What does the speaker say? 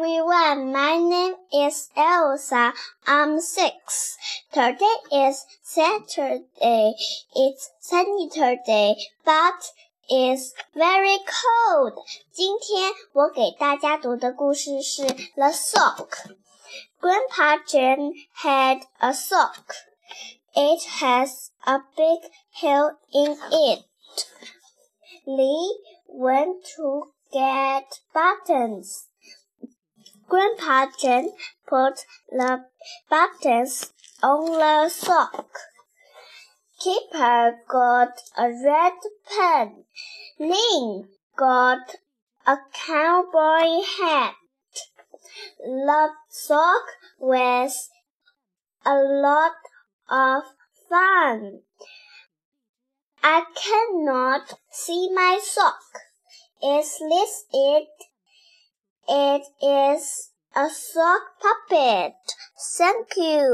everyone. My name is Elsa. I'm six. Today is Saturday. It's sunny today, but it's very cold. 今天我给大家读的故事是《The Sock》。Grandpa Jim had a sock. It has a big hole in it. Lee went to get buttons. Grandpa Jim put the buttons on the sock. Keeper got a red pen. Lynn got a cowboy hat. The sock was a lot of fun. I cannot see my sock. Is this it? It is a sock puppet. Thank you.